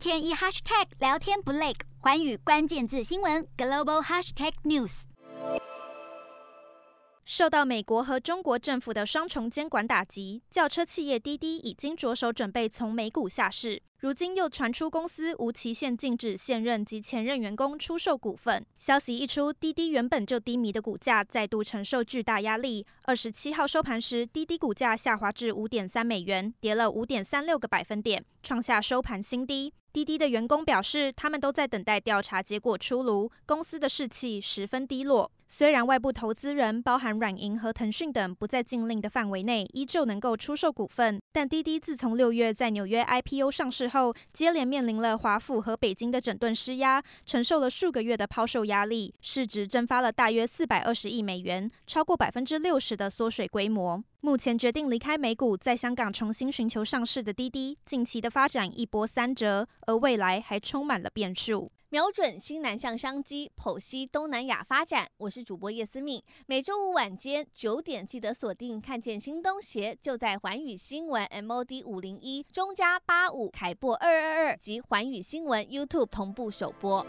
天一 hashtag 聊天不累，寰宇关键字新闻 global hashtag news。受到美国和中国政府的双重监管打击，轿车企业滴滴已经着手准备从美股下市。如今又传出公司无期限禁止现任及前任员工出售股份。消息一出，滴滴原本就低迷的股价再度承受巨大压力。二十七号收盘时，滴滴股价下滑至五点三美元，跌了五点三六个百分点，创下收盘新低。滴滴的员工表示，他们都在等待调查结果出炉，公司的士气十分低落。虽然外部投资人，包含软银和腾讯等，不在禁令的范围内，依旧能够出售股份，但滴滴自从六月在纽约 IPO 上市后，接连面临了华府和北京的整顿施压，承受了数个月的抛售压力，市值蒸发了大约四百二十亿美元，超过百分之六十的缩水规模。目前决定离开美股，在香港重新寻求上市的滴滴，近期的发展一波三折，而未来还充满了变数。瞄准新南向商机，剖析东南亚发展。我是主播叶思敏，每周五晚间九点记得锁定。看见新东协就在环宇新闻 MOD 五零一中加八五凯播二二二及环宇新闻 YouTube 同步首播。